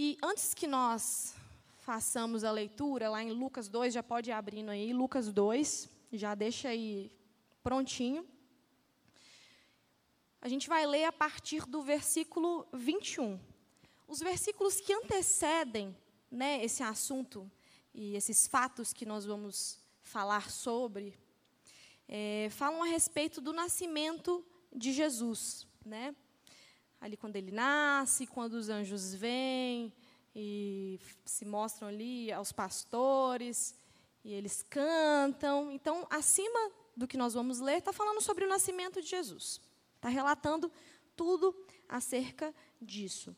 E antes que nós façamos a leitura, lá em Lucas 2, já pode ir abrindo aí, Lucas 2, já deixa aí prontinho. A gente vai ler a partir do versículo 21. Os versículos que antecedem né, esse assunto e esses fatos que nós vamos falar sobre, é, falam a respeito do nascimento de Jesus. Né? Ali quando ele nasce, quando os anjos vêm e se mostram ali aos pastores, e eles cantam. Então, acima do que nós vamos ler, está falando sobre o nascimento de Jesus. Está relatando tudo acerca disso.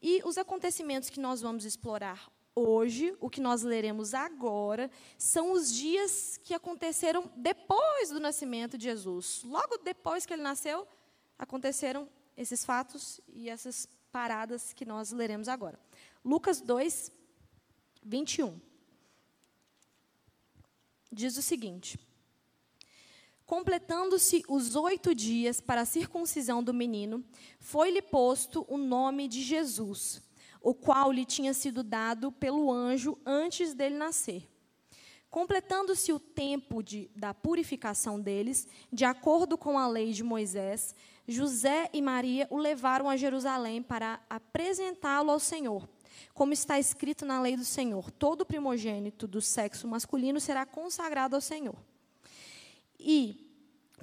E os acontecimentos que nós vamos explorar hoje, o que nós leremos agora, são os dias que aconteceram depois do nascimento de Jesus. Logo depois que ele nasceu, aconteceram esses fatos e essas paradas que nós leremos agora. Lucas 2, 21. Diz o seguinte: Completando-se os oito dias para a circuncisão do menino, foi-lhe posto o nome de Jesus, o qual lhe tinha sido dado pelo anjo antes dele nascer. Completando-se o tempo de, da purificação deles, de acordo com a lei de Moisés, José e Maria o levaram a Jerusalém para apresentá-lo ao Senhor. Como está escrito na lei do Senhor, todo primogênito do sexo masculino será consagrado ao Senhor e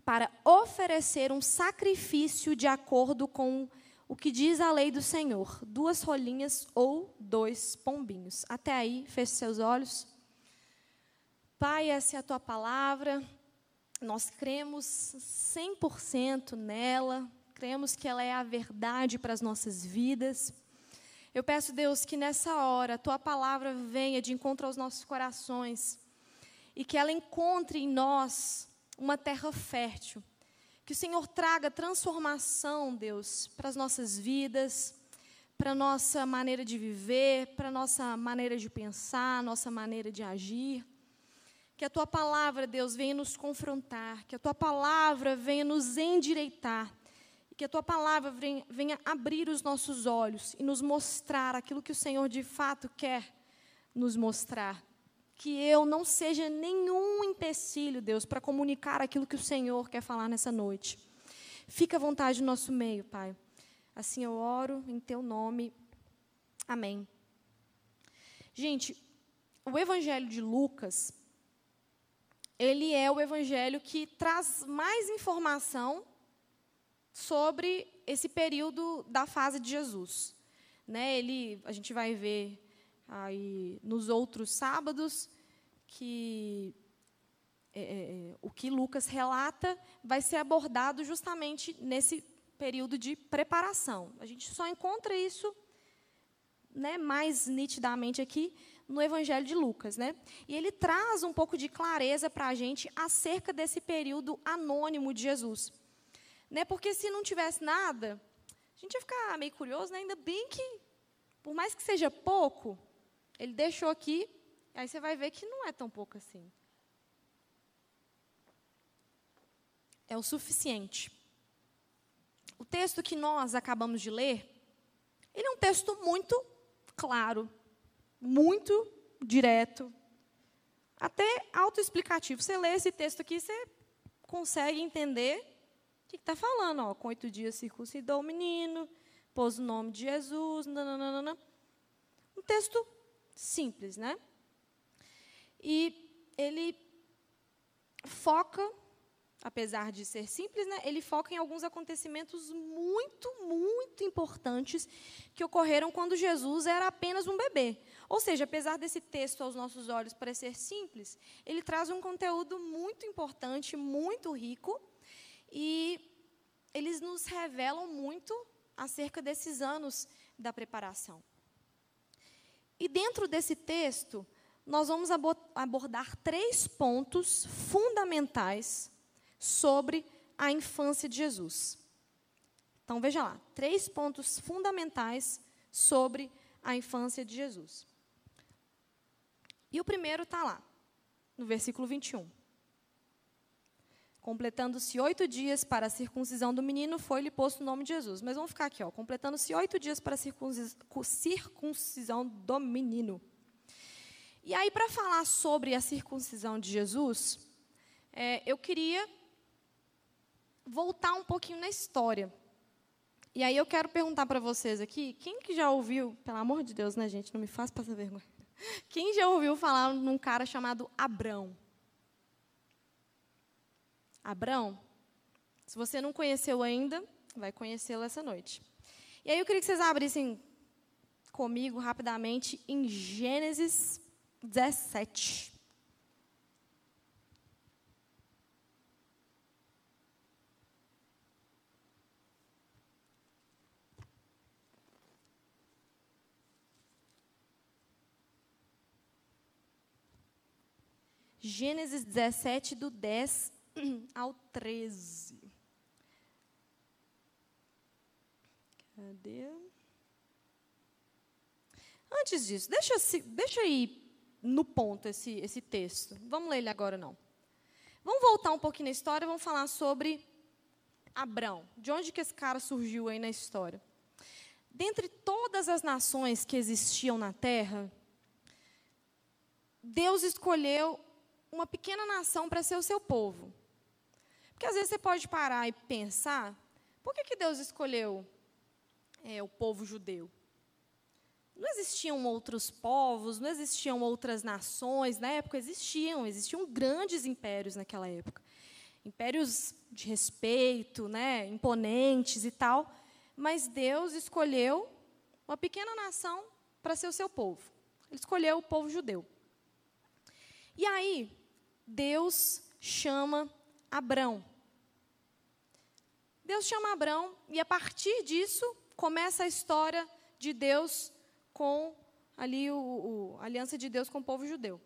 para oferecer um sacrifício de acordo com o que diz a lei do Senhor: duas rolinhas ou dois pombinhos. Até aí, feche seus olhos. Pai, essa é a tua palavra. Nós cremos 100% nela, cremos que ela é a verdade para as nossas vidas. Eu peço, Deus, que nessa hora a tua palavra venha de encontro aos nossos corações e que ela encontre em nós uma terra fértil. Que o Senhor traga transformação, Deus, para as nossas vidas, para a nossa maneira de viver, para a nossa maneira de pensar, nossa maneira de agir. Que a tua palavra, Deus, venha nos confrontar, que a tua palavra venha nos endireitar, e que a tua palavra venha, venha abrir os nossos olhos e nos mostrar aquilo que o Senhor de fato quer nos mostrar que eu não seja nenhum empecilho, Deus, para comunicar aquilo que o Senhor quer falar nessa noite. Fica à vontade no nosso meio, Pai. Assim eu oro em teu nome. Amém. Gente, o Evangelho de Lucas, ele é o evangelho que traz mais informação sobre esse período da fase de Jesus. Né, ele, a gente vai ver aí nos outros sábados que é, é, é, o que Lucas relata vai ser abordado justamente nesse período de preparação. A gente só encontra isso né, mais nitidamente aqui no Evangelho de Lucas. Né? E ele traz um pouco de clareza para a gente acerca desse período anônimo de Jesus. Né? Porque se não tivesse nada, a gente ia ficar meio curioso, né? ainda bem que, por mais que seja pouco, ele deixou aqui, aí você vai ver que não é tão pouco assim. É o suficiente. O texto que nós acabamos de ler, ele é um texto muito claro, muito direto, até autoexplicativo. Você lê esse texto aqui, você consegue entender o que está falando. Ó, com oito dias circuncidou o menino, pôs o nome de Jesus, nananana. Um texto simples, né? E ele foca, apesar de ser simples, né, ele foca em alguns acontecimentos muito, muito importantes que ocorreram quando Jesus era apenas um bebê. Ou seja, apesar desse texto aos nossos olhos parecer simples, ele traz um conteúdo muito importante, muito rico, e eles nos revelam muito acerca desses anos da preparação. E dentro desse texto, nós vamos abordar três pontos fundamentais sobre a infância de Jesus. Então, veja lá, três pontos fundamentais sobre a infância de Jesus. E o primeiro está lá, no versículo 21. Completando-se oito dias para a circuncisão do menino, foi-lhe posto o nome de Jesus. Mas vamos ficar aqui, ó. Completando-se oito dias para a circuncisão do menino. E aí, para falar sobre a circuncisão de Jesus, é, eu queria voltar um pouquinho na história. E aí eu quero perguntar para vocês aqui, quem que já ouviu, pelo amor de Deus, né, gente, não me faça passar vergonha. Quem já ouviu falar num cara chamado Abrão? Abrão? Se você não conheceu ainda, vai conhecê-lo essa noite. E aí eu queria que vocês abrissem comigo rapidamente em Gênesis 17. Gênesis 17, do 10 ao 13. Cadê? Antes disso, deixa, deixa aí no ponto esse, esse texto. Vamos ler ele agora, não. Vamos voltar um pouquinho na história, vamos falar sobre Abrão. De onde que esse cara surgiu aí na história? Dentre todas as nações que existiam na Terra, Deus escolheu uma pequena nação para ser o seu povo. Porque às vezes você pode parar e pensar, por que, que Deus escolheu é, o povo judeu? Não existiam outros povos, não existiam outras nações. Na época existiam, existiam grandes impérios naquela época. Impérios de respeito, né, imponentes e tal. Mas Deus escolheu uma pequena nação para ser o seu povo. Ele escolheu o povo judeu. E aí, Deus chama Abrão. Deus chama Abrão e a partir disso começa a história de Deus com ali o, o, a aliança de Deus com o povo judeu.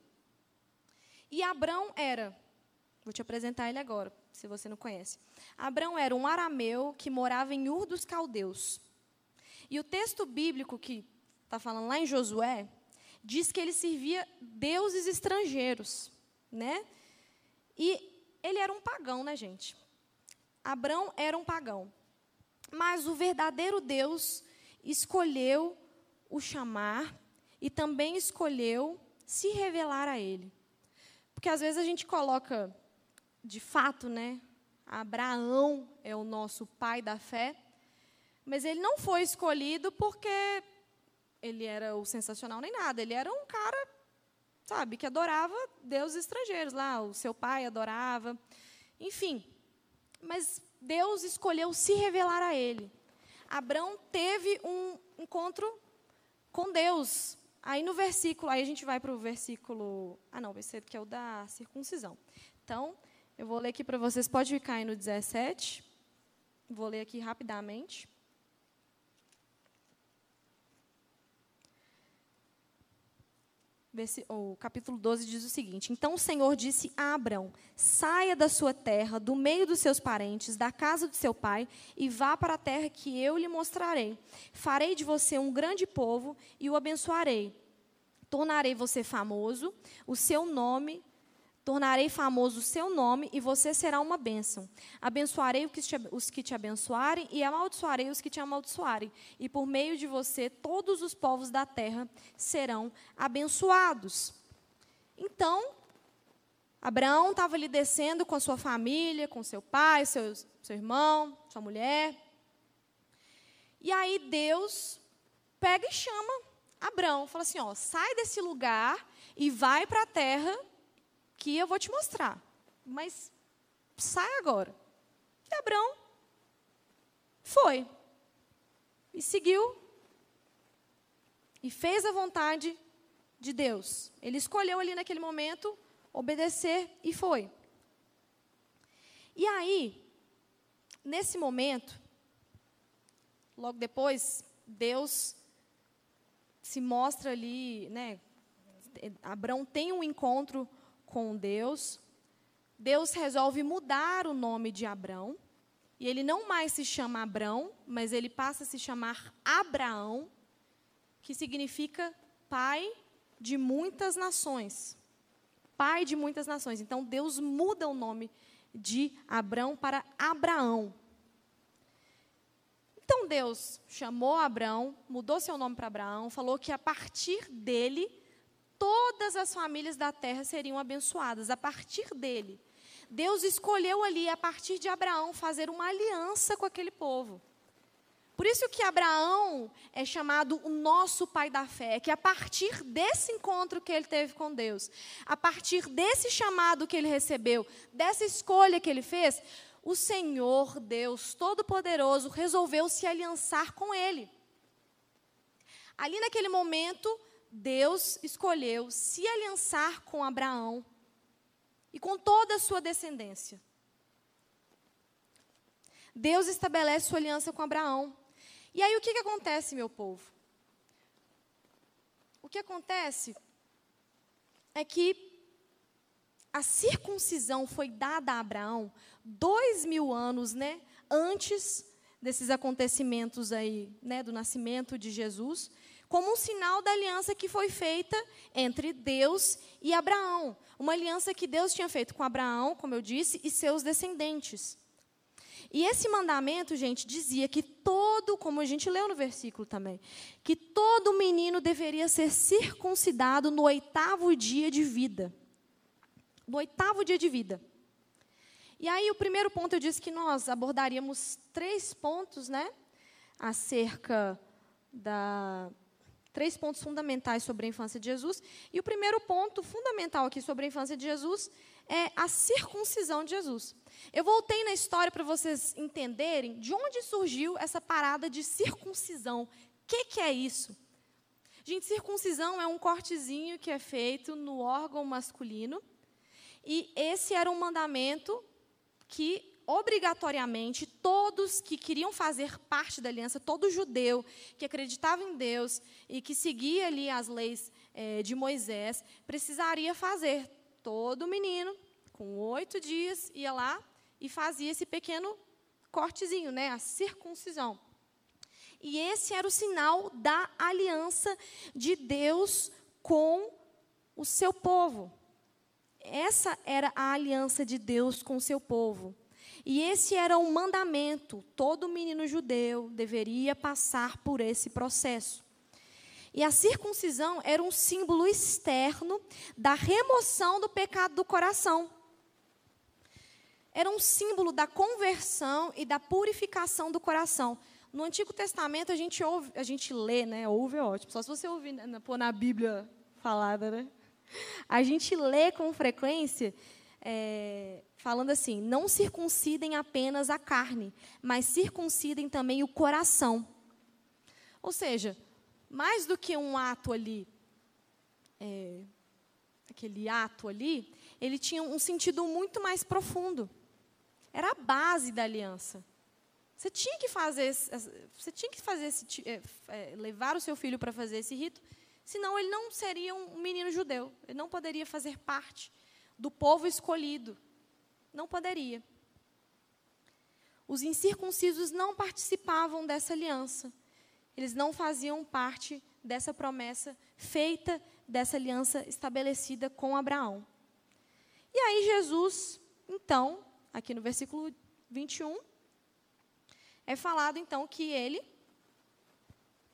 E Abrão era, vou te apresentar ele agora, se você não conhece. Abrão era um arameu que morava em Ur dos Caldeus. E o texto bíblico que está falando lá em Josué diz que ele servia deuses estrangeiros né? E ele era um pagão, né, gente? Abrão era um pagão. Mas o verdadeiro Deus escolheu o chamar e também escolheu se revelar a ele. Porque às vezes a gente coloca, de fato, né? Abraão é o nosso pai da fé, mas ele não foi escolhido porque ele era o sensacional nem nada. Ele era um cara sabe, que adorava deuses estrangeiros lá, o seu pai adorava, enfim. Mas Deus escolheu se revelar a ele. Abraão teve um encontro com Deus. Aí no versículo, aí a gente vai para o versículo, ah não, vai ser que é o da circuncisão. Então, eu vou ler aqui para vocês, pode ficar aí no 17. Vou ler aqui rapidamente. O capítulo 12 diz o seguinte: Então o Senhor disse a Abrão: Saia da sua terra, do meio dos seus parentes, da casa de seu pai, e vá para a terra que eu lhe mostrarei. Farei de você um grande povo e o abençoarei. Tornarei você famoso, o seu nome Tornarei famoso o seu nome e você será uma bênção. Abençoarei os que te abençoarem e amaldiçoarei os que te amaldiçoarem. E por meio de você, todos os povos da terra serão abençoados. Então, Abraão estava ali descendo com a sua família, com seu pai, seu, seu irmão, sua mulher. E aí Deus pega e chama Abraão, fala assim: ó, sai desse lugar e vai para a terra que eu vou te mostrar. Mas sai agora. E Abraão foi. E seguiu. E fez a vontade de Deus. Ele escolheu ali naquele momento obedecer e foi. E aí, nesse momento, logo depois, Deus se mostra ali, né? Abraão tem um encontro com Deus, Deus resolve mudar o nome de Abrão. E ele não mais se chama Abrão, mas ele passa a se chamar Abraão, que significa pai de muitas nações. Pai de muitas nações. Então Deus muda o nome de Abrão para Abraão. Então Deus chamou Abraão, mudou seu nome para Abraão, falou que a partir dele todas as famílias da terra seriam abençoadas, a partir dele. Deus escolheu ali, a partir de Abraão, fazer uma aliança com aquele povo. Por isso que Abraão é chamado o nosso pai da fé, que a partir desse encontro que ele teve com Deus, a partir desse chamado que ele recebeu, dessa escolha que ele fez, o Senhor Deus Todo-Poderoso resolveu se aliançar com ele. Ali naquele momento, Deus escolheu se aliançar com Abraão e com toda a sua descendência. Deus estabelece sua aliança com Abraão. E aí o que, que acontece, meu povo? O que acontece é que a circuncisão foi dada a Abraão dois mil anos né, antes desses acontecimentos aí, né, do nascimento de Jesus, como um sinal da aliança que foi feita entre Deus e Abraão. Uma aliança que Deus tinha feito com Abraão, como eu disse, e seus descendentes. E esse mandamento, gente, dizia que todo, como a gente leu no versículo também, que todo menino deveria ser circuncidado no oitavo dia de vida. No oitavo dia de vida. E aí, o primeiro ponto, eu disse que nós abordaríamos três pontos, né? Acerca da. Três pontos fundamentais sobre a infância de Jesus. E o primeiro ponto fundamental aqui sobre a infância de Jesus é a circuncisão de Jesus. Eu voltei na história para vocês entenderem de onde surgiu essa parada de circuncisão. O que, que é isso? Gente, circuncisão é um cortezinho que é feito no órgão masculino. E esse era um mandamento que obrigatoriamente todos que queriam fazer parte da aliança, todo judeu que acreditava em Deus e que seguia ali as leis é, de Moisés, precisaria fazer. Todo menino, com oito dias, ia lá e fazia esse pequeno cortezinho, né, a circuncisão. E esse era o sinal da aliança de Deus com o seu povo. Essa era a aliança de Deus com o seu povo. E esse era o mandamento. Todo menino judeu deveria passar por esse processo. E a circuncisão era um símbolo externo da remoção do pecado do coração era um símbolo da conversão e da purificação do coração. No Antigo Testamento a gente ouve, a gente lê, né? Ouve é ótimo. Só se você ouvir né, na Bíblia falada, né? A gente lê com frequência é, falando assim: não circuncidem apenas a carne, mas circuncidem também o coração. Ou seja, mais do que um ato ali, é, aquele ato ali, ele tinha um sentido muito mais profundo. Era a base da aliança. Você tinha que fazer, você tinha que fazer esse, é, é, levar o seu filho para fazer esse rito, senão ele não seria um menino judeu. Ele não poderia fazer parte do povo escolhido. Não poderia. Os incircuncisos não participavam dessa aliança. Eles não faziam parte dessa promessa feita, dessa aliança estabelecida com Abraão. E aí Jesus, então, aqui no versículo 21, é falado então que ele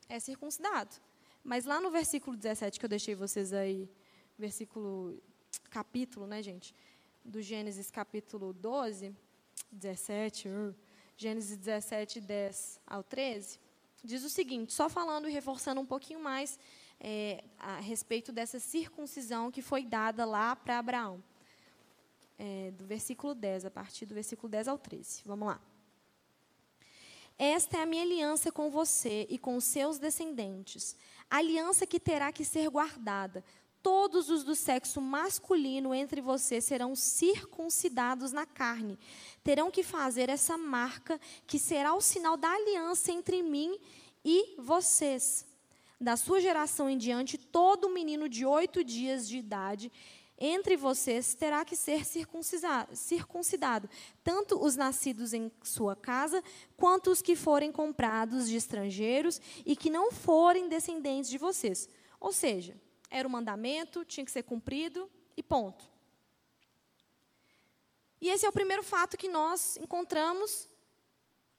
é circuncidado. Mas lá no versículo 17, que eu deixei vocês aí, versículo, capítulo, né, gente? Do Gênesis capítulo 12, 17, uh, Gênesis 17, 10 ao 13, diz o seguinte, só falando e reforçando um pouquinho mais é, a respeito dessa circuncisão que foi dada lá para Abraão é, do versículo 10, a partir do versículo 10 ao 13. Vamos lá. Esta é a minha aliança com você e com os seus descendentes, aliança que terá que ser guardada. Todos os do sexo masculino entre vocês serão circuncidados na carne. Terão que fazer essa marca, que será o sinal da aliança entre mim e vocês. Da sua geração em diante, todo menino de oito dias de idade entre vocês terá que ser circuncidado, circuncidado, tanto os nascidos em sua casa, quanto os que forem comprados de estrangeiros e que não forem descendentes de vocês. Ou seja, era o mandamento, tinha que ser cumprido e ponto. E esse é o primeiro fato que nós encontramos,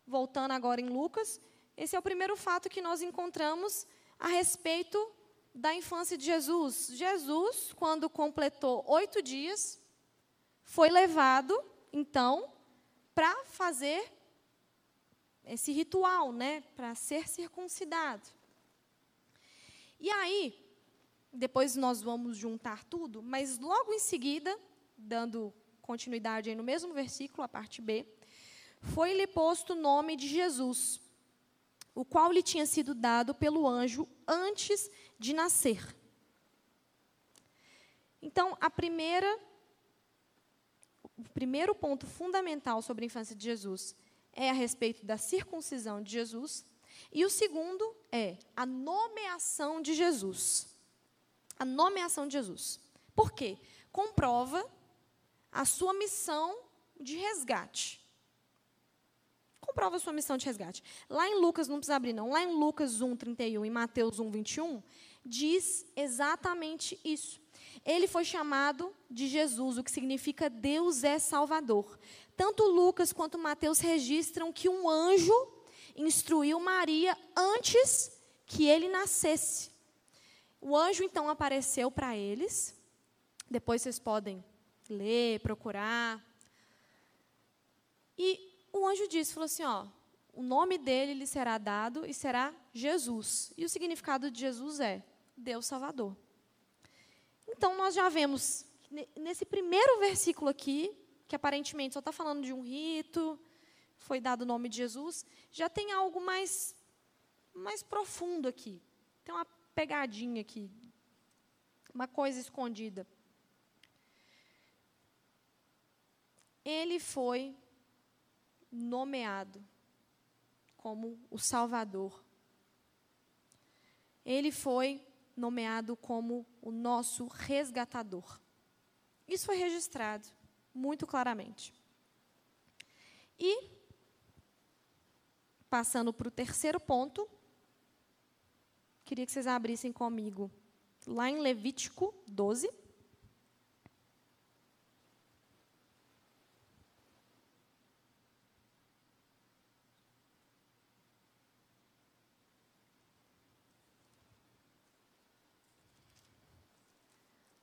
voltando agora em Lucas, esse é o primeiro fato que nós encontramos a respeito da infância de Jesus. Jesus, quando completou oito dias, foi levado, então, para fazer esse ritual, né, para ser circuncidado. E aí, depois nós vamos juntar tudo, mas logo em seguida, dando continuidade aí no mesmo versículo, a parte B, foi-lhe posto o nome de Jesus, o qual lhe tinha sido dado pelo anjo antes de nascer. Então, a primeira o primeiro ponto fundamental sobre a infância de Jesus é a respeito da circuncisão de Jesus, e o segundo é a nomeação de Jesus. A nomeação de Jesus. Por quê? Comprova a sua missão de resgate. Comprova a sua missão de resgate. Lá em Lucas, não precisa abrir, não. Lá em Lucas 1, 31 e Mateus 1, 21, diz exatamente isso. Ele foi chamado de Jesus, o que significa Deus é Salvador. Tanto Lucas quanto Mateus registram que um anjo instruiu Maria antes que ele nascesse. O anjo então apareceu para eles. Depois vocês podem ler, procurar. E o anjo disse, falou assim, ó, o nome dele lhe será dado e será Jesus. E o significado de Jesus é Deus Salvador. Então nós já vemos nesse primeiro versículo aqui, que aparentemente só está falando de um rito, foi dado o nome de Jesus, já tem algo mais, mais profundo aqui. Tem uma pegadinha aqui, uma coisa escondida. Ele foi nomeado como o Salvador. Ele foi nomeado como o nosso resgatador. Isso foi registrado muito claramente. E, passando para o terceiro ponto, queria que vocês abrissem comigo lá em Levítico 12.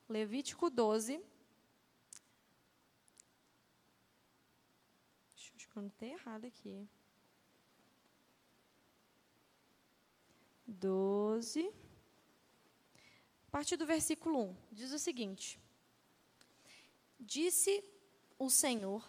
Levítico 12. Acho que eu não tenho errado aqui. 12. A partir do versículo 1, diz o seguinte: Disse o Senhor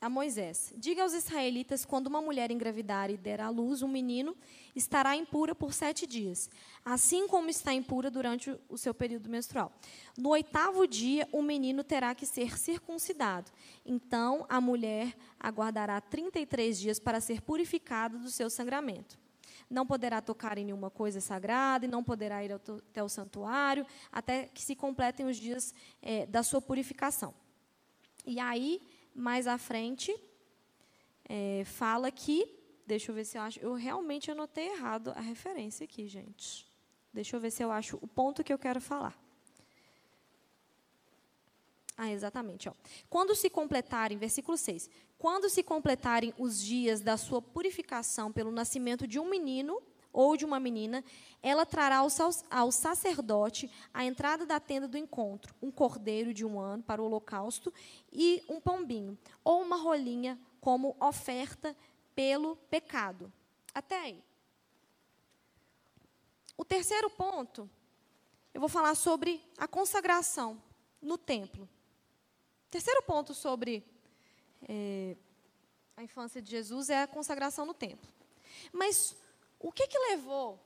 a Moisés: Diga aos israelitas: quando uma mulher engravidar e der à luz um menino, estará impura por sete dias, assim como está impura durante o seu período menstrual. No oitavo dia, o menino terá que ser circuncidado. Então, a mulher aguardará 33 dias para ser purificada do seu sangramento. Não poderá tocar em nenhuma coisa sagrada e não poderá ir até o santuário até que se completem os dias é, da sua purificação. E aí mais à frente, é, fala que. Deixa eu ver se eu acho. Eu realmente anotei errado a referência aqui, gente. Deixa eu ver se eu acho o ponto que eu quero falar. Ah, exatamente. Ó. Quando se completarem, versículo 6. Quando se completarem os dias da sua purificação pelo nascimento de um menino, ou de uma menina, ela trará ao sacerdote a entrada da tenda do encontro, um cordeiro de um ano para o holocausto e um pombinho, ou uma rolinha como oferta pelo pecado. Até aí. O terceiro ponto, eu vou falar sobre a consagração no templo. Terceiro ponto sobre é, a infância de Jesus é a consagração no templo. Mas o que, que levou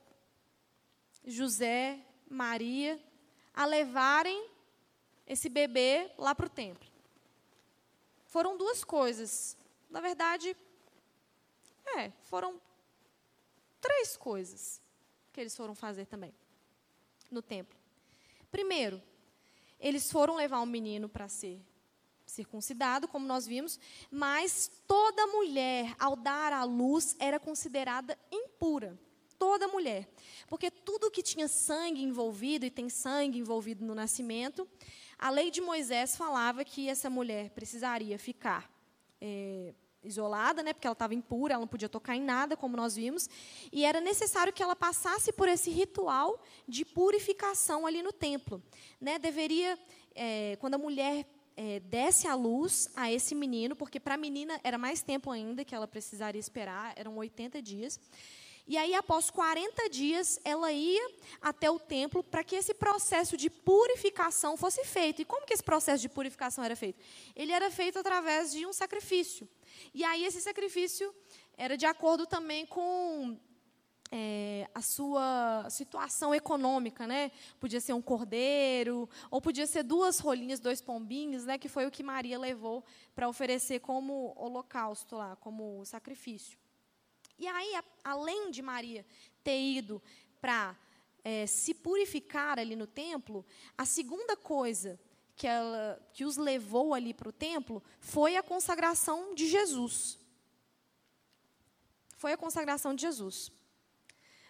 José, Maria a levarem esse bebê lá para o templo? Foram duas coisas. Na verdade, é, foram três coisas que eles foram fazer também no templo. Primeiro, eles foram levar um menino para ser circuncidado, como nós vimos, mas toda mulher, ao dar à luz, era considerada impura. toda mulher. Porque tudo que tinha sangue envolvido, e tem sangue envolvido no nascimento, a lei de Moisés falava que essa mulher precisaria ficar é, isolada, né, porque ela estava impura, ela não podia tocar em nada, como nós vimos, e era necessário que ela passasse por esse ritual de purificação ali no templo. Né, deveria, é, quando a mulher é, desse a luz a esse menino, porque para a menina era mais tempo ainda que ela precisaria esperar, eram 80 dias. E aí, após 40 dias, ela ia até o templo para que esse processo de purificação fosse feito. E como que esse processo de purificação era feito? Ele era feito através de um sacrifício. E aí, esse sacrifício era de acordo também com é, a sua situação econômica, né? Podia ser um cordeiro, ou podia ser duas rolinhas, dois pombinhos, né? Que foi o que Maria levou para oferecer como holocausto lá, como sacrifício. E aí, a, além de Maria ter ido para é, se purificar ali no templo, a segunda coisa que, ela, que os levou ali para o templo foi a consagração de Jesus. Foi a consagração de Jesus.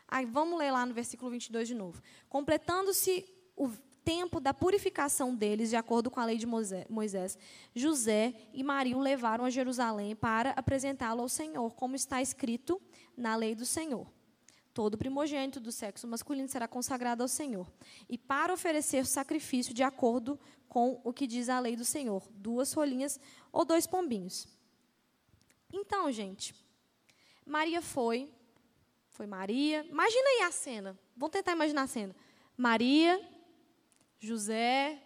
Aí vamos ler lá no versículo 22 de novo. Completando-se o tempo da purificação deles, de acordo com a lei de Moisés, José e Maria o levaram a Jerusalém para apresentá-lo ao Senhor, como está escrito na lei do Senhor. Todo primogênito do sexo masculino será consagrado ao Senhor. E para oferecer sacrifício de acordo com o que diz a lei do Senhor, duas rolinhas ou dois pombinhos. Então, gente, Maria foi, foi Maria. Imagina aí a cena. Vamos tentar imaginar a cena. Maria, José,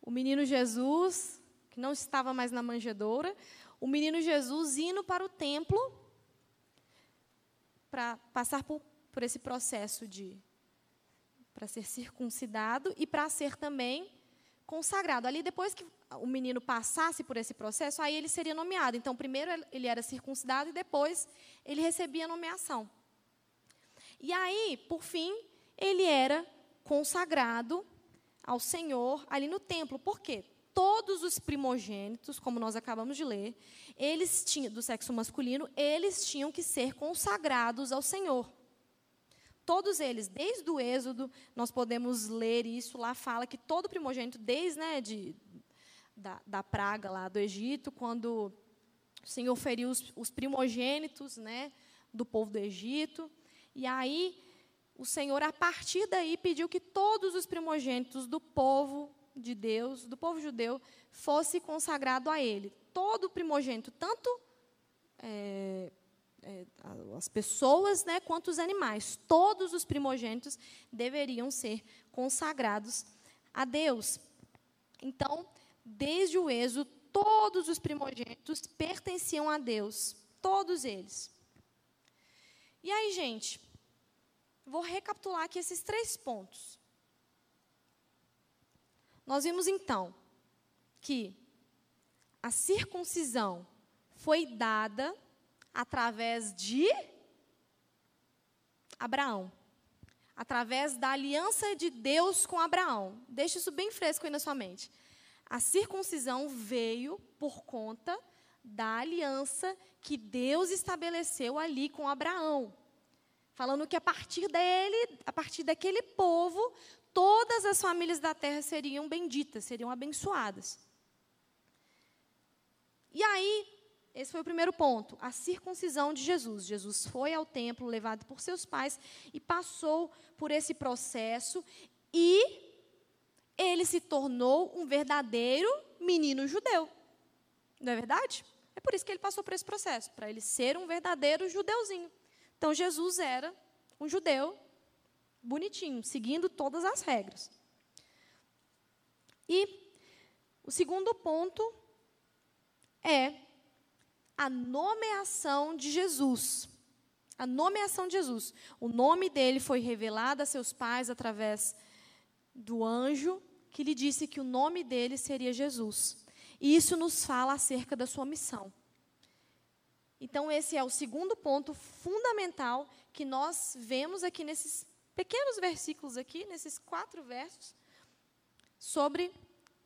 o menino Jesus, que não estava mais na manjedoura, o menino Jesus indo para o templo para passar por, por esse processo de para ser circuncidado e para ser também consagrado. Ali depois que o menino passasse por esse processo, aí ele seria nomeado. Então, primeiro ele era circuncidado e depois ele recebia a nomeação. E aí, por fim, ele era consagrado ao Senhor ali no templo. Por quê? Todos os primogênitos, como nós acabamos de ler, eles tinham do sexo masculino, eles tinham que ser consagrados ao Senhor. Todos eles, desde o Êxodo, nós podemos ler isso lá, fala que todo primogênito, desde né, de, da, da praga lá do Egito, quando o Senhor feriu os, os primogênitos né, do povo do Egito, e aí o Senhor, a partir daí, pediu que todos os primogênitos do povo de Deus, do povo judeu, fosse consagrado a Ele. Todo primogênito, tanto é, é, as pessoas, né, quanto os animais, todos os primogênitos deveriam ser consagrados a Deus. Então, desde o Êxodo, todos os primogênitos pertenciam a Deus, todos eles. E aí, gente, vou recapitular aqui esses três pontos. Nós vimos então que a circuncisão foi dada através de Abraão. Através da aliança de Deus com Abraão. Deixe isso bem fresco aí na sua mente. A circuncisão veio por conta da aliança que Deus estabeleceu ali com Abraão. Falando que a partir dele, a partir daquele povo, todas as famílias da terra seriam benditas, seriam abençoadas. E aí, esse foi o primeiro ponto, a circuncisão de Jesus. Jesus foi ao templo, levado por seus pais, e passou por esse processo, e ele se tornou um verdadeiro menino judeu. Não é verdade? É por isso que ele passou por esse processo, para ele ser um verdadeiro judeuzinho. Então, Jesus era um judeu bonitinho, seguindo todas as regras. E o segundo ponto é a nomeação de Jesus. A nomeação de Jesus. O nome dele foi revelado a seus pais através do anjo que lhe disse que o nome dele seria Jesus. E isso nos fala acerca da sua missão. Então, esse é o segundo ponto fundamental que nós vemos aqui nesses pequenos versículos aqui, nesses quatro versos, sobre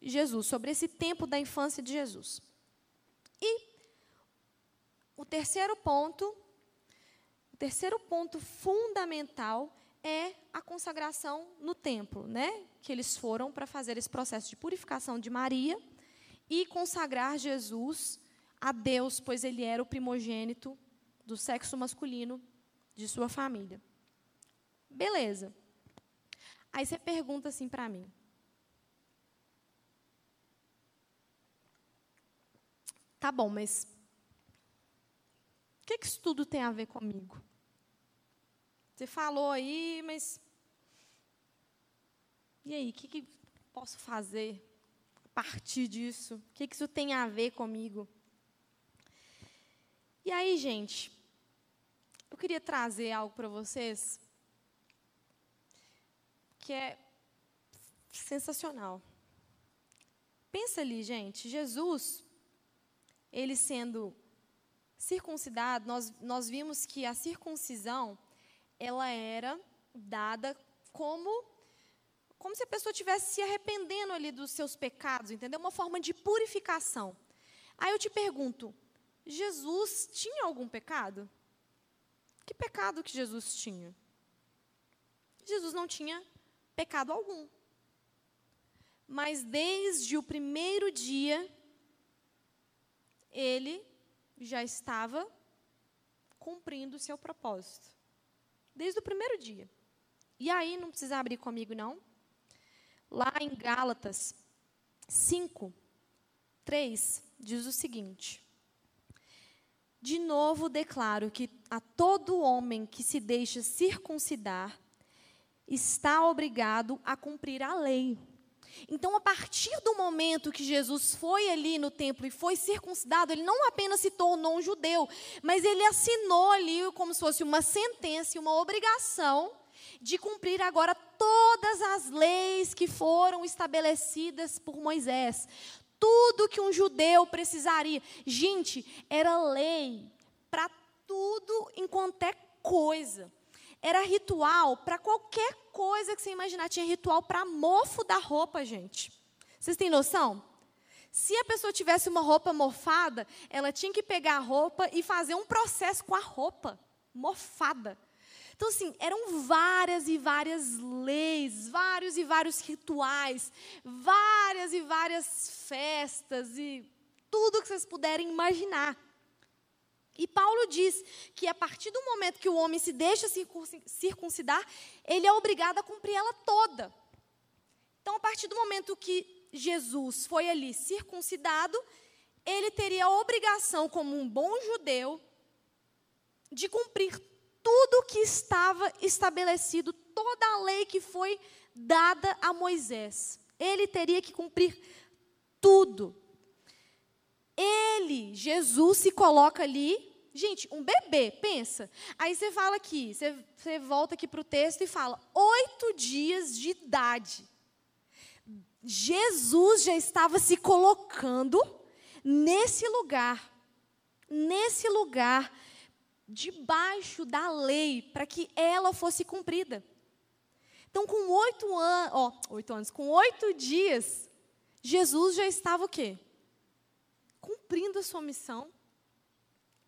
Jesus, sobre esse tempo da infância de Jesus. E o terceiro ponto O terceiro ponto fundamental é a consagração no templo, né? Que eles foram para fazer esse processo de purificação de Maria e consagrar Jesus a Deus, pois ele era o primogênito do sexo masculino de sua família. Beleza. Aí você pergunta assim para mim: Tá bom, mas o que, que isso tudo tem a ver comigo? Você falou aí, mas. E aí, o que, que posso fazer partir disso? O que, isso tem a ver comigo? E aí, gente, eu queria trazer algo para vocês que é sensacional. Pensa ali, gente, Jesus, ele sendo circuncidado, nós, nós vimos que a circuncisão, ela era dada como como se a pessoa estivesse se arrependendo ali dos seus pecados, entendeu? Uma forma de purificação. Aí eu te pergunto, Jesus tinha algum pecado? Que pecado que Jesus tinha? Jesus não tinha pecado algum. Mas desde o primeiro dia, ele já estava cumprindo o seu propósito. Desde o primeiro dia. E aí, não precisa abrir comigo, não. Lá em Gálatas 5, 3, diz o seguinte: De novo declaro que a todo homem que se deixa circuncidar, está obrigado a cumprir a lei. Então, a partir do momento que Jesus foi ali no templo e foi circuncidado, ele não apenas se tornou um judeu, mas ele assinou ali como se fosse uma sentença uma obrigação de cumprir agora todas as leis que foram estabelecidas por Moisés. Tudo que um judeu precisaria. Gente, era lei para tudo em qualquer coisa. Era ritual para qualquer coisa que você imaginar. Tinha ritual para mofo da roupa, gente. Vocês têm noção? Se a pessoa tivesse uma roupa mofada, ela tinha que pegar a roupa e fazer um processo com a roupa mofada. Então, assim, eram várias e várias leis, vários e vários rituais, várias e várias festas e tudo que vocês puderem imaginar. E Paulo diz que a partir do momento que o homem se deixa circuncidar, ele é obrigado a cumprir ela toda. Então, a partir do momento que Jesus foi ali circuncidado, ele teria a obrigação, como um bom judeu, de cumprir tudo que estava estabelecido, toda a lei que foi dada a Moisés. Ele teria que cumprir tudo. Ele, Jesus, se coloca ali. Gente, um bebê, pensa. Aí você fala aqui, você, você volta aqui para o texto e fala: oito dias de idade. Jesus já estava se colocando nesse lugar, nesse lugar, debaixo da lei, para que ela fosse cumprida. Então, com oito anos, ó, oito anos, com oito dias, Jesus já estava o quê? cumprindo a sua missão.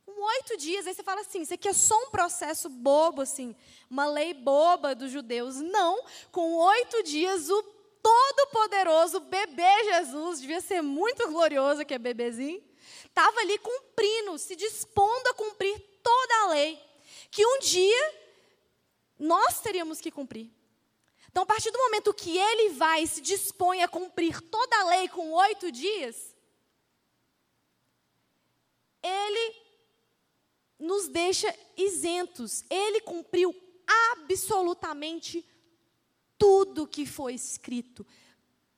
Com oito dias, aí você fala assim: isso aqui é só um processo bobo, assim, uma lei boba dos judeus. Não, com oito dias, o todo-poderoso bebê Jesus, devia ser muito glorioso que é bebezinho, estava ali cumprindo, se dispondo a cumprir toda a lei, que um dia nós teríamos que cumprir. Então, a partir do momento que ele vai e se dispõe a cumprir toda a lei com oito dias, ele nos deixa isentos. Ele cumpriu absolutamente tudo que foi escrito,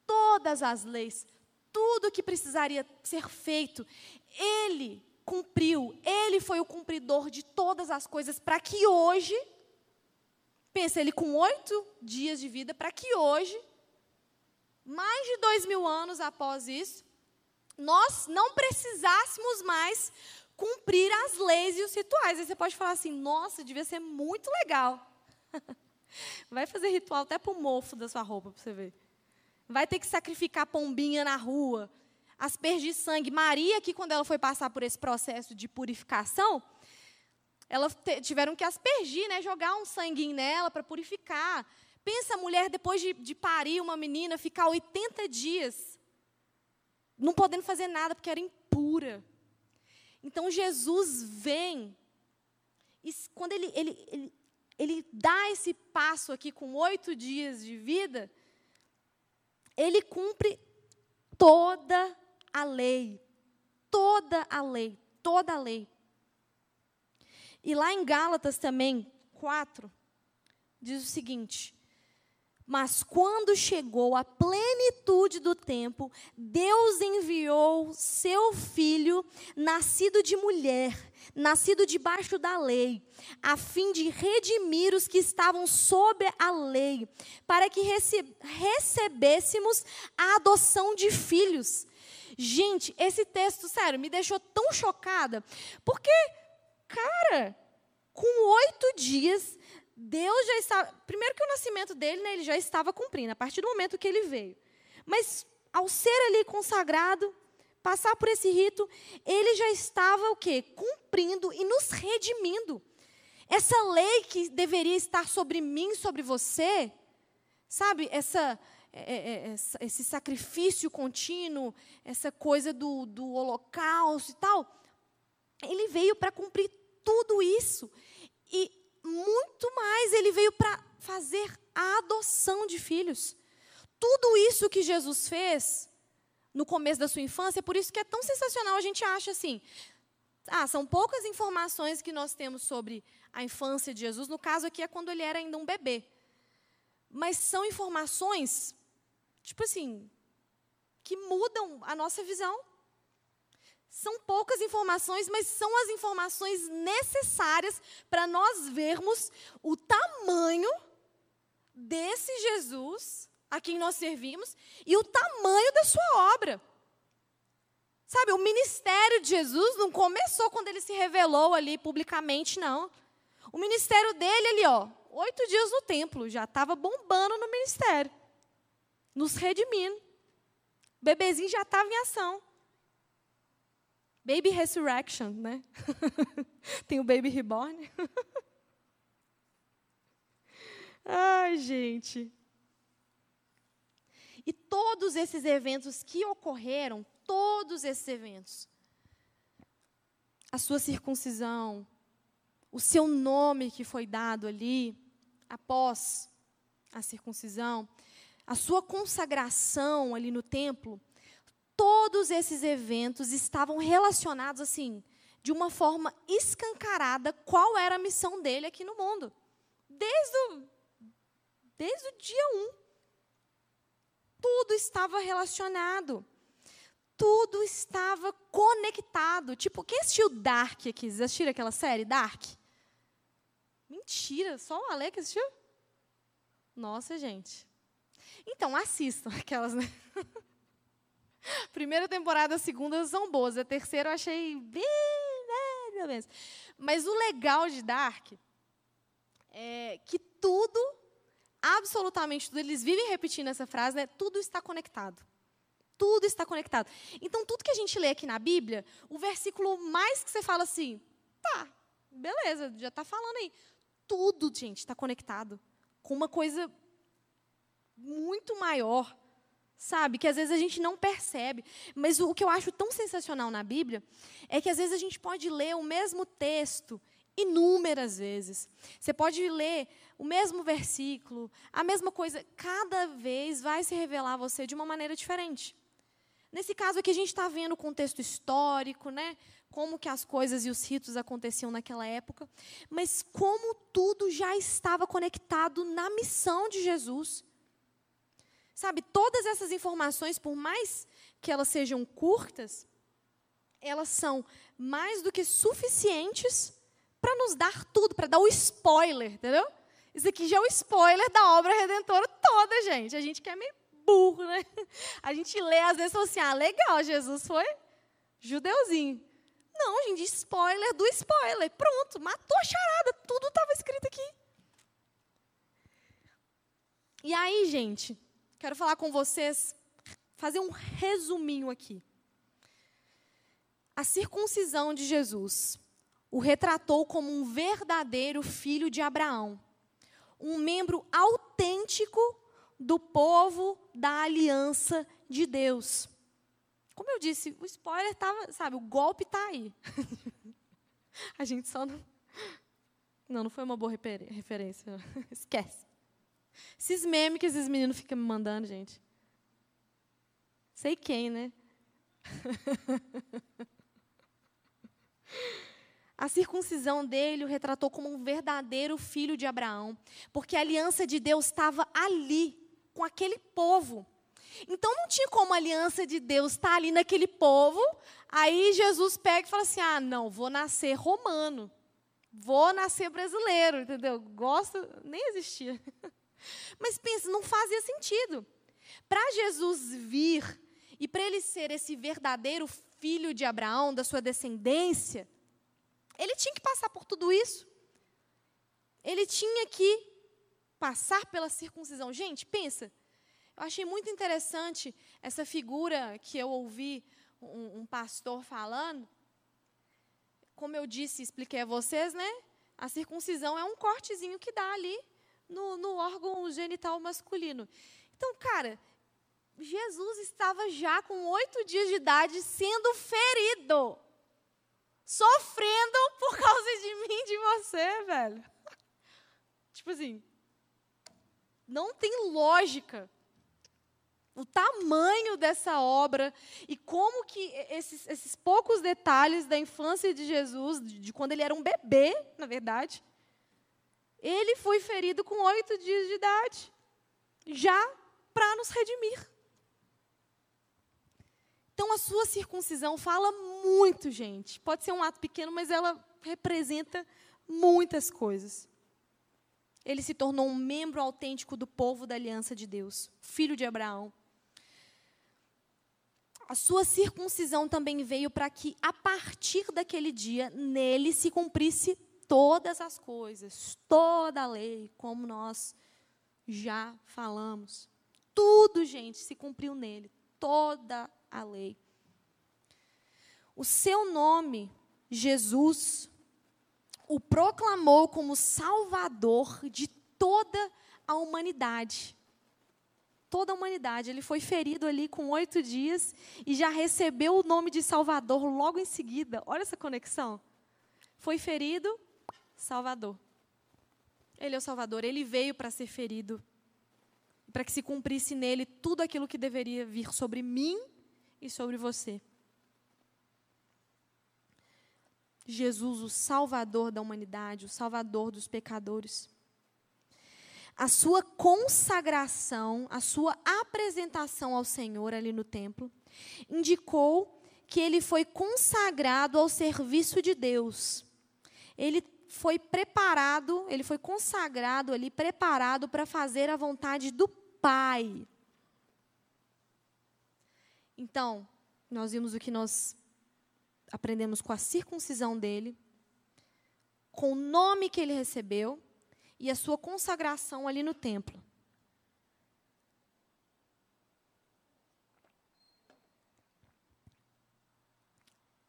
todas as leis, tudo que precisaria ser feito. Ele cumpriu, ele foi o cumpridor de todas as coisas para que hoje, pensa ele com oito dias de vida, para que hoje, mais de dois mil anos após isso, nós não precisássemos mais cumprir as leis e os rituais. Aí você pode falar assim: nossa, devia ser muito legal. Vai fazer ritual até para o mofo da sua roupa, para você ver. Vai ter que sacrificar pombinha na rua, aspergir sangue. Maria, que quando ela foi passar por esse processo de purificação, elas tiveram que aspergir, né, jogar um sanguinho nela para purificar. Pensa a mulher, depois de, de parir uma menina, ficar 80 dias não podendo fazer nada porque era impura. Então Jesus vem, e quando ele, ele, ele, ele dá esse passo aqui com oito dias de vida, ele cumpre toda a lei. Toda a lei. Toda a lei. E lá em Gálatas também, 4, diz o seguinte: Mas quando chegou a plenitude do tempo, Deus enviou seu filho, nascido de mulher, nascido debaixo da lei, a fim de redimir os que estavam sob a lei, para que recebêssemos a adoção de filhos. Gente, esse texto, sério, me deixou tão chocada, porque cara, com oito dias, Deus já estava. Primeiro que o nascimento dele, né, ele já estava cumprindo, a partir do momento que ele veio. Mas ao ser ali consagrado, passar por esse rito, ele já estava o quê? Cumprindo e nos redimindo. Essa lei que deveria estar sobre mim, sobre você, sabe? Essa, é, é, é esse sacrifício contínuo, essa coisa do, do holocausto e tal, ele veio para cumprir tudo isso. E muito mais, ele veio para fazer a adoção de filhos. Tudo isso que Jesus fez no começo da sua infância, por isso que é tão sensacional, a gente acha assim. Ah, são poucas informações que nós temos sobre a infância de Jesus. No caso aqui é quando ele era ainda um bebê. Mas são informações, tipo assim, que mudam a nossa visão. São poucas informações, mas são as informações necessárias para nós vermos o tamanho desse Jesus a quem nós servimos e o tamanho da sua obra. Sabe, o ministério de Jesus não começou quando ele se revelou ali publicamente, não. O ministério dele ali, ó, oito dias no templo, já estava bombando no ministério, nos redimindo. Bebezinho já estava em ação. Baby Resurrection, né? Tem o Baby Reborn. Ai, gente. E todos esses eventos que ocorreram, todos esses eventos, a sua circuncisão, o seu nome que foi dado ali após a circuncisão, a sua consagração ali no templo, todos esses eventos estavam relacionados assim, de uma forma escancarada, qual era a missão dele aqui no mundo. Desde o, desde o dia 1. Um. Tudo estava relacionado. Tudo estava conectado. Tipo, quem assistiu Dark aqui? Vocês assistiram aquela série, Dark? Mentira, só o Ale que assistiu? Nossa, gente. Então, assistam aquelas, né? Primeira temporada, a segunda são boas. A terceira eu achei bem. Né. Mas o legal de Dark é que tudo, absolutamente tudo, eles vivem repetindo essa frase, né? Tudo está conectado. Tudo está conectado. Então, tudo que a gente lê aqui na Bíblia, o versículo mais que você fala assim, tá, beleza, já está falando aí. Tudo, gente, está conectado com uma coisa muito maior sabe? Que às vezes a gente não percebe. Mas o que eu acho tão sensacional na Bíblia é que às vezes a gente pode ler o mesmo texto inúmeras vezes. Você pode ler o mesmo versículo, a mesma coisa, cada vez vai se revelar a você de uma maneira diferente. Nesse caso aqui a gente está vendo o contexto histórico, né? Como que as coisas e os ritos aconteciam naquela época, mas como tudo já estava conectado na missão de Jesus. Sabe, todas essas informações, por mais que elas sejam curtas, elas são mais do que suficientes para nos dar tudo, para dar o spoiler, entendeu? Isso aqui já é o spoiler da obra redentora toda, gente. A gente quer meio burro, né? A gente lê, às vezes, assim, ah, legal, Jesus foi judeuzinho. Não, gente, spoiler do spoiler. Pronto, matou a charada, tudo estava escrito aqui. E aí, gente, Quero falar com vocês, fazer um resuminho aqui. A circuncisão de Jesus o retratou como um verdadeiro filho de Abraão, um membro autêntico do povo da aliança de Deus. Como eu disse, o spoiler estava, sabe, o golpe está aí. A gente só não. Não, não foi uma boa referência. Esquece. Esses memes que esses meninos ficam me mandando, gente. Sei quem, né? A circuncisão dele o retratou como um verdadeiro filho de Abraão, porque a aliança de Deus estava ali, com aquele povo. Então não tinha como a aliança de Deus estar ali naquele povo. Aí Jesus pega e fala assim: ah, não, vou nascer romano. Vou nascer brasileiro, entendeu? Gosto, nem existia. Mas pensa, não fazia sentido. Para Jesus vir e para ele ser esse verdadeiro filho de Abraão, da sua descendência, ele tinha que passar por tudo isso. Ele tinha que passar pela circuncisão. Gente, pensa. Eu achei muito interessante essa figura que eu ouvi um, um pastor falando. Como eu disse, expliquei a vocês, né? A circuncisão é um cortezinho que dá ali no, no órgão genital masculino. Então, cara, Jesus estava já com oito dias de idade sendo ferido sofrendo por causa de mim de você, velho. Tipo assim, não tem lógica o tamanho dessa obra e como que esses, esses poucos detalhes da infância de Jesus, de, de quando ele era um bebê, na verdade, ele foi ferido com oito dias de idade, já para nos redimir. Então, a sua circuncisão fala muito, gente. Pode ser um ato pequeno, mas ela representa muitas coisas. Ele se tornou um membro autêntico do povo da aliança de Deus, filho de Abraão. A sua circuncisão também veio para que, a partir daquele dia, nele se cumprisse todas as coisas, toda a lei, como nós já falamos. Tudo, gente, se cumpriu nele, toda a lei. O seu nome, Jesus, o proclamou como Salvador de toda a humanidade. Toda a humanidade. Ele foi ferido ali com oito dias e já recebeu o nome de Salvador logo em seguida. Olha essa conexão. Foi ferido, Salvador. Ele é o Salvador. Ele veio para ser ferido, para que se cumprisse nele tudo aquilo que deveria vir sobre mim e sobre você. Jesus, o Salvador da humanidade, o Salvador dos pecadores. A sua consagração, a sua apresentação ao Senhor ali no templo, indicou que ele foi consagrado ao serviço de Deus. Ele foi preparado, ele foi consagrado ali, preparado para fazer a vontade do Pai. Então, nós vimos o que nós aprendemos com a circuncisão dele, com o nome que ele recebeu e a sua consagração ali no templo.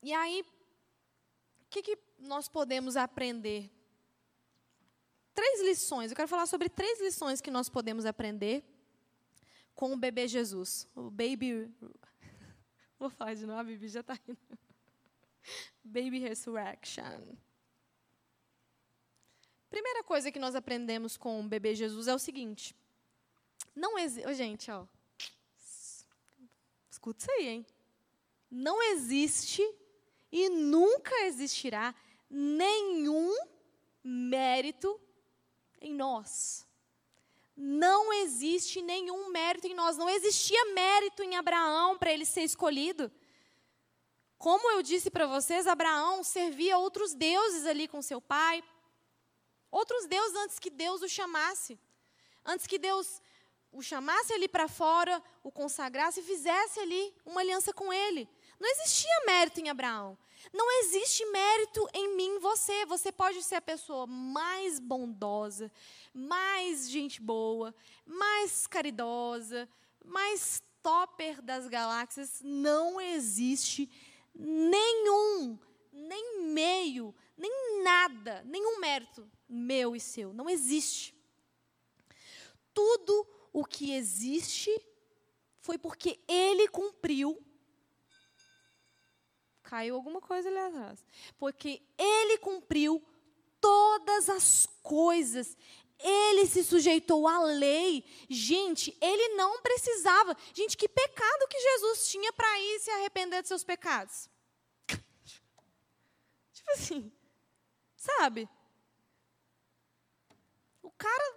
E aí, o que, que nós podemos aprender? Três lições. Eu quero falar sobre três lições que nós podemos aprender com o bebê Jesus. O baby Vou falar de novo, a Bibi já está indo. Baby Resurrection. Primeira coisa que nós aprendemos com o bebê Jesus é o seguinte. Não existe. Gente, ó. Escuta isso aí, hein? Não existe e nunca existirá nenhum mérito em nós não existe nenhum mérito em nós. Não existia mérito em Abraão para ele ser escolhido. Como eu disse para vocês, Abraão servia outros deuses ali com seu pai. Outros deuses antes que Deus o chamasse. Antes que Deus o chamasse ali para fora, o consagrasse e fizesse ali uma aliança com ele. Não existia mérito em Abraão. Não existe mérito em mim, você. Você pode ser a pessoa mais bondosa, mais gente boa, mais caridosa, mais topper das galáxias. Não existe nenhum, nem meio, nem nada, nenhum mérito meu e seu. Não existe. Tudo o que existe foi porque ele cumpriu. Caiu alguma coisa ali atrás. Porque ele cumpriu todas as coisas. Ele se sujeitou à lei. Gente, ele não precisava. Gente, que pecado que Jesus tinha para ir se arrepender de seus pecados? tipo assim, sabe? O cara,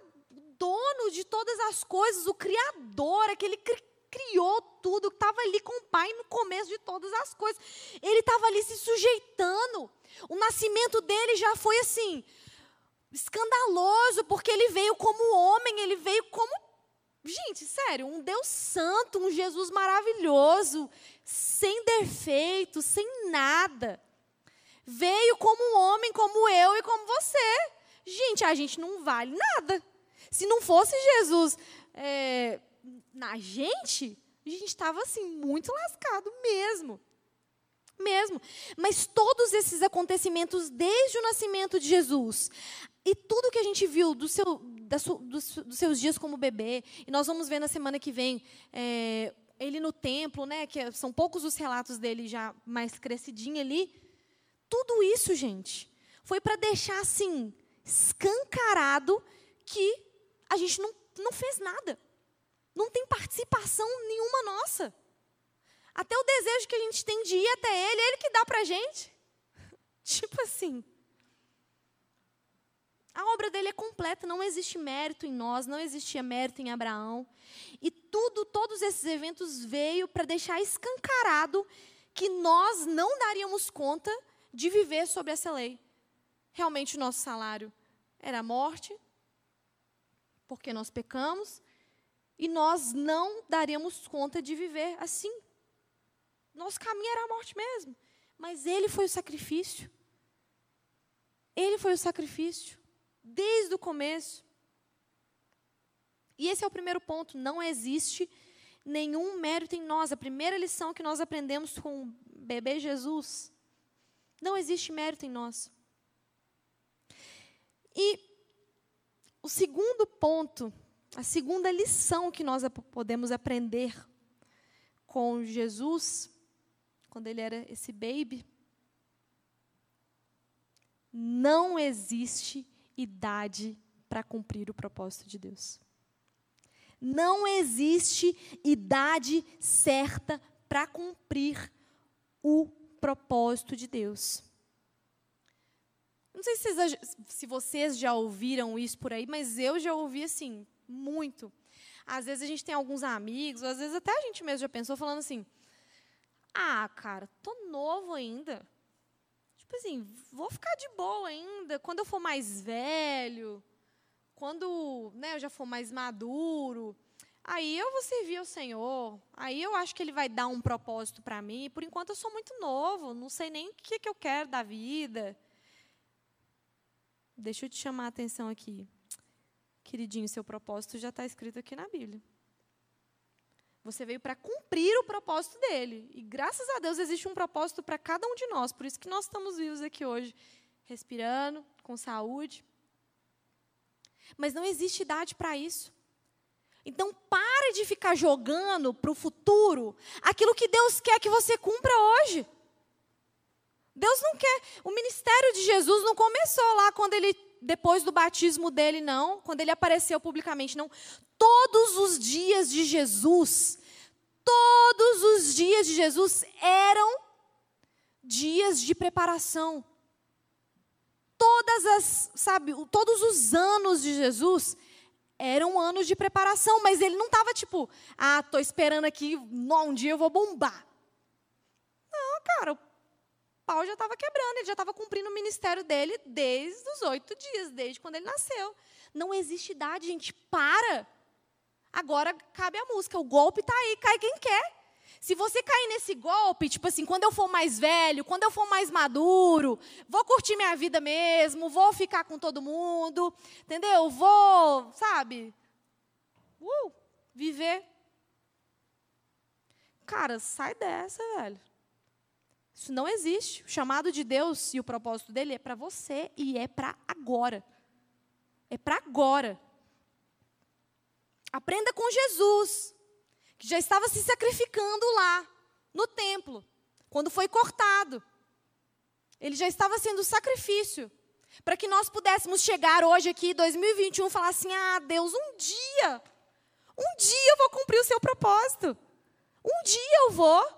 dono de todas as coisas, o Criador, aquele que criou tudo, estava ali com o Pai no começo de todas as coisas. Ele estava ali se sujeitando. O nascimento dele já foi assim escandaloso, porque ele veio como homem, ele veio como. Gente, sério, um Deus santo, um Jesus maravilhoso, sem defeito, sem nada. Veio como um homem, como eu e como você. Gente, a gente não vale nada. Se não fosse Jesus é, na gente, a gente estava assim, muito lascado mesmo mesmo. Mas todos esses acontecimentos, desde o nascimento de Jesus, e tudo que a gente viu do seu, da su, dos, dos, seus dias como bebê, e nós vamos ver na semana que vem é, ele no templo, né, que são poucos os relatos dele já mais crescidinho ali. Tudo isso, gente, foi para deixar assim, escancarado que a gente não, não fez nada. Não tem participação nenhuma nossa. Até o desejo que a gente tem de ir até Ele, é Ele que dá para a gente. Tipo assim. A obra dele é completa, não existe mérito em nós, não existia mérito em Abraão. E tudo, todos esses eventos veio para deixar escancarado que nós não daríamos conta de viver sobre essa lei. Realmente o nosso salário era a morte, porque nós pecamos, e nós não daríamos conta de viver assim. Nosso caminho era a morte mesmo. Mas ele foi o sacrifício. Ele foi o sacrifício. Desde o começo. E esse é o primeiro ponto. Não existe nenhum mérito em nós. A primeira lição que nós aprendemos com o bebê Jesus. Não existe mérito em nós. E o segundo ponto, a segunda lição que nós podemos aprender com Jesus quando ele era esse baby. Não existe idade para cumprir o propósito de Deus. Não existe idade certa para cumprir o propósito de Deus. Não sei se vocês, já ouviram isso por aí, mas eu já ouvi assim, muito. Às vezes a gente tem alguns amigos, às vezes até a gente mesmo já pensou, falando assim: ah, cara, tô novo ainda. Tipo assim, vou ficar de boa ainda. Quando eu for mais velho, quando né, eu já for mais maduro, aí eu vou servir ao Senhor. Aí eu acho que Ele vai dar um propósito para mim. Por enquanto eu sou muito novo, não sei nem o que, que eu quero da vida. Deixa eu te chamar a atenção aqui. Queridinho, seu propósito já está escrito aqui na Bíblia. Você veio para cumprir o propósito dele. E graças a Deus existe um propósito para cada um de nós. Por isso que nós estamos vivos aqui hoje, respirando, com saúde. Mas não existe idade para isso. Então pare de ficar jogando para o futuro aquilo que Deus quer que você cumpra hoje. Deus não quer. O ministério de Jesus não começou lá quando ele depois do batismo dele, não, quando ele apareceu publicamente, não. Todos os dias de Jesus, todos os dias de Jesus eram dias de preparação. Todas as, sabe, todos os anos de Jesus eram anos de preparação, mas ele não estava tipo, ah, tô esperando aqui, um dia eu vou bombar. Não, cara, pau já estava quebrando, ele já estava cumprindo o ministério dele desde os oito dias, desde quando ele nasceu. Não existe idade, gente. Para! Agora cabe a música. O golpe está aí, cai quem quer. Se você cair nesse golpe, tipo assim, quando eu for mais velho, quando eu for mais maduro, vou curtir minha vida mesmo, vou ficar com todo mundo, entendeu? Vou, sabe? Uh, viver. Cara, sai dessa, velho. Isso não existe. O chamado de Deus e o propósito dele é para você e é para agora. É para agora. Aprenda com Jesus, que já estava se sacrificando lá, no templo, quando foi cortado. Ele já estava sendo sacrifício para que nós pudéssemos chegar hoje aqui, 2021, e falar assim: ah, Deus, um dia, um dia eu vou cumprir o seu propósito. Um dia eu vou.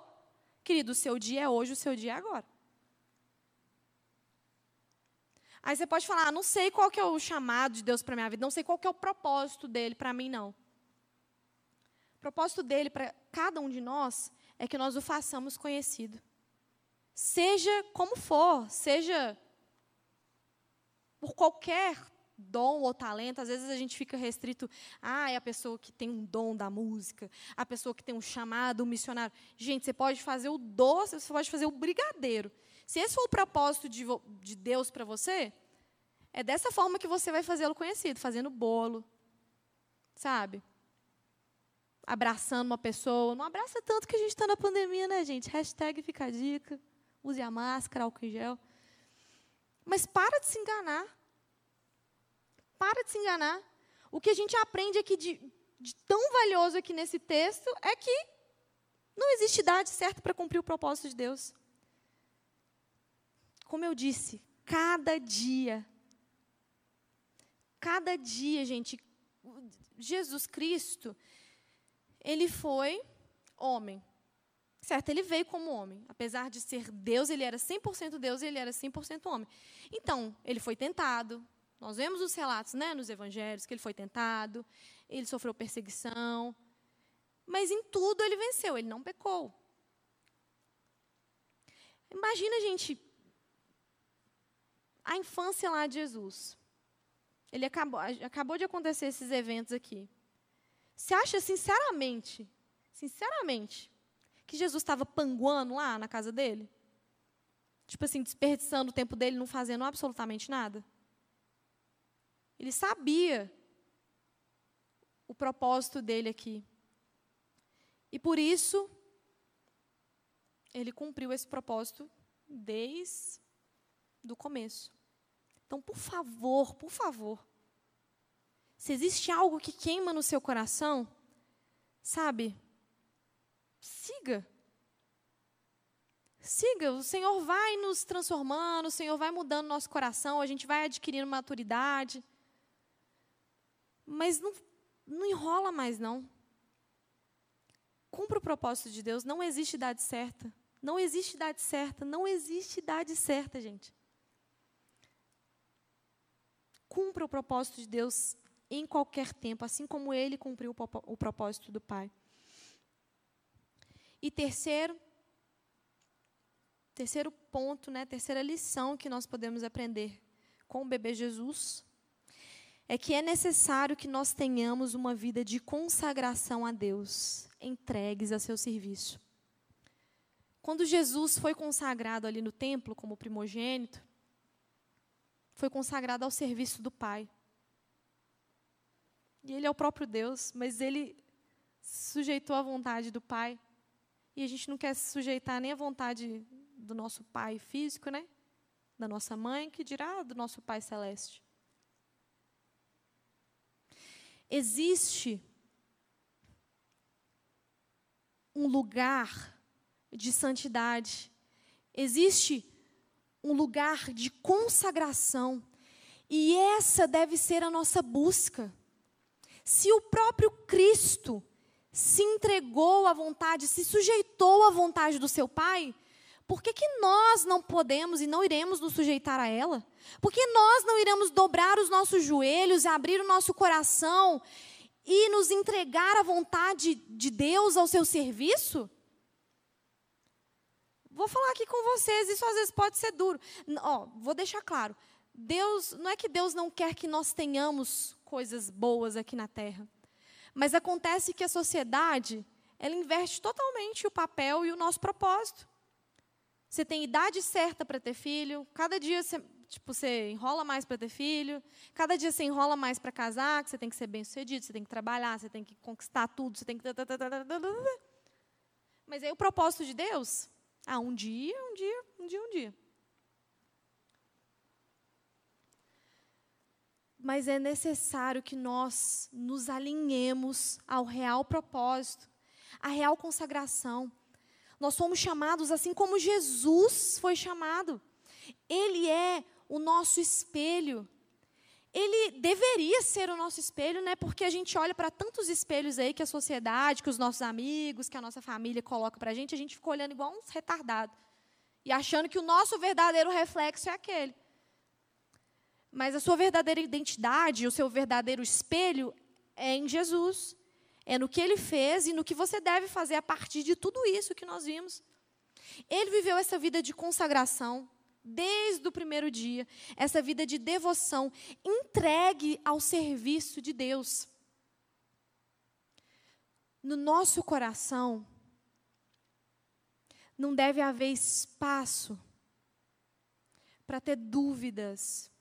Querido, o seu dia é hoje, o seu dia é agora. Aí você pode falar, ah, não sei qual que é o chamado de Deus para minha vida, não sei qual que é o propósito dele para mim, não. O propósito dele para cada um de nós é que nós o façamos conhecido. Seja como for, seja por qualquer dom ou talento, às vezes a gente fica restrito, ah, é a pessoa que tem um dom da música, a pessoa que tem um chamado, um missionário. Gente, você pode fazer o doce, você pode fazer o brigadeiro. Se esse for o propósito de, de Deus para você, é dessa forma que você vai fazê-lo conhecido, fazendo bolo, sabe? Abraçando uma pessoa. Não abraça tanto que a gente está na pandemia, né, gente? Hashtag fica a dica. Use a máscara, álcool em gel. Mas para de se enganar. Para de se enganar. O que a gente aprende aqui de, de tão valioso aqui nesse texto é que não existe idade certa para cumprir o propósito de Deus. Como eu disse, cada dia, cada dia, gente, Jesus Cristo, ele foi homem. Certo, ele veio como homem. Apesar de ser Deus, ele era 100% Deus e ele era 100% homem. Então, ele foi tentado, nós vemos os relatos né, nos evangelhos que ele foi tentado, ele sofreu perseguição, mas em tudo ele venceu, ele não pecou. Imagina, gente, a infância lá de Jesus. Ele acabou, acabou de acontecer esses eventos aqui. Você acha sinceramente, sinceramente, que Jesus estava panguando lá na casa dele? Tipo assim, desperdiçando o tempo dele, não fazendo absolutamente nada? Ele sabia o propósito dele aqui. E por isso, ele cumpriu esse propósito desde o começo. Então, por favor, por favor, se existe algo que queima no seu coração, sabe, siga. Siga, o Senhor vai nos transformando, o Senhor vai mudando nosso coração, a gente vai adquirindo maturidade. Mas não, não enrola mais, não. Cumpra o propósito de Deus. Não existe idade certa. Não existe idade certa. Não existe idade certa, gente. Cumpra o propósito de Deus em qualquer tempo, assim como ele cumpriu o propósito do Pai. E terceiro, terceiro ponto, né, terceira lição que nós podemos aprender com o bebê Jesus é que é necessário que nós tenhamos uma vida de consagração a Deus, entregues a seu serviço. Quando Jesus foi consagrado ali no templo como primogênito, foi consagrado ao serviço do Pai. E ele é o próprio Deus, mas ele sujeitou à vontade do Pai. E a gente não quer se sujeitar nem à vontade do nosso Pai físico, né? Da nossa mãe, que dirá do nosso Pai celeste. Existe um lugar de santidade, existe um lugar de consagração, e essa deve ser a nossa busca. Se o próprio Cristo se entregou à vontade, se sujeitou à vontade do seu Pai, por que, que nós não podemos e não iremos nos sujeitar a ela? Por que nós não iremos dobrar os nossos joelhos, abrir o nosso coração e nos entregar à vontade de Deus ao seu serviço? Vou falar aqui com vocês, isso às vezes pode ser duro. Ó, vou deixar claro. Deus, não é que Deus não quer que nós tenhamos coisas boas aqui na terra. Mas acontece que a sociedade, ela inverte totalmente o papel e o nosso propósito. Você tem idade certa para ter filho, cada dia você, tipo, você enrola mais para ter filho, cada dia você enrola mais para casar, que você tem que ser bem-sucedido, você tem que trabalhar, você tem que conquistar tudo, você tem que... Mas aí o propósito de Deus Ah, um dia, um dia, um dia, um dia. Mas é necessário que nós nos alinhemos ao real propósito, à real consagração. Nós somos chamados assim como Jesus foi chamado. Ele é o nosso espelho. Ele deveria ser o nosso espelho, né? Porque a gente olha para tantos espelhos aí que a sociedade, que os nossos amigos, que a nossa família coloca para a gente, a gente fica olhando igual uns retardados. E achando que o nosso verdadeiro reflexo é aquele. Mas a sua verdadeira identidade, o seu verdadeiro espelho é em Jesus. É no que ele fez e no que você deve fazer a partir de tudo isso que nós vimos. Ele viveu essa vida de consagração desde o primeiro dia, essa vida de devoção, entregue ao serviço de Deus. No nosso coração, não deve haver espaço para ter dúvidas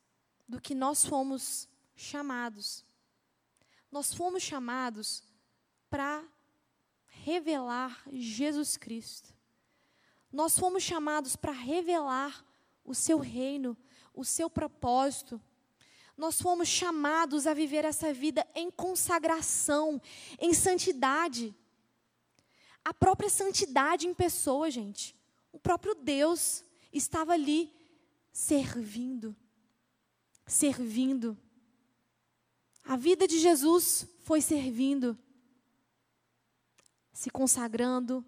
do que nós fomos chamados. Nós fomos chamados para revelar Jesus Cristo. Nós fomos chamados para revelar o seu reino, o seu propósito. Nós fomos chamados a viver essa vida em consagração, em santidade. A própria santidade em pessoa, gente. O próprio Deus estava ali servindo. Servindo. A vida de Jesus foi servindo se consagrando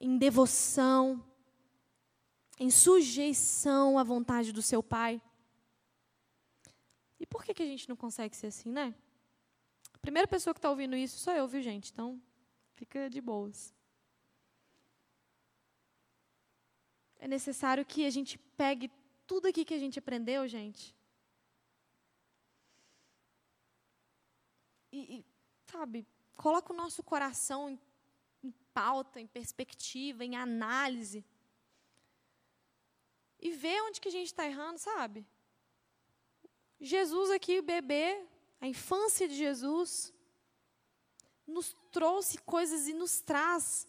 em devoção, em sujeição à vontade do seu Pai. E por que, que a gente não consegue ser assim, né? A primeira pessoa que está ouvindo isso sou eu, viu, gente? Então, fica de boas. É necessário que a gente pegue tudo aqui que a gente aprendeu, gente. E, e sabe, coloca o nosso coração em, em pauta, em perspectiva, em análise. E vê onde que a gente está errando, sabe? Jesus aqui, o bebê, a infância de Jesus, nos trouxe coisas e nos traz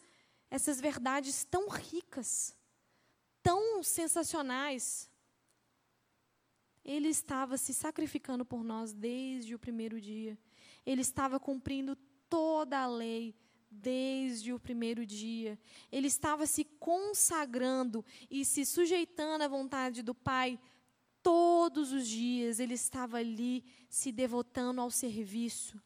essas verdades tão ricas, tão sensacionais. Ele estava se sacrificando por nós desde o primeiro dia. Ele estava cumprindo toda a lei desde o primeiro dia. Ele estava se consagrando e se sujeitando à vontade do Pai todos os dias. Ele estava ali se devotando ao serviço.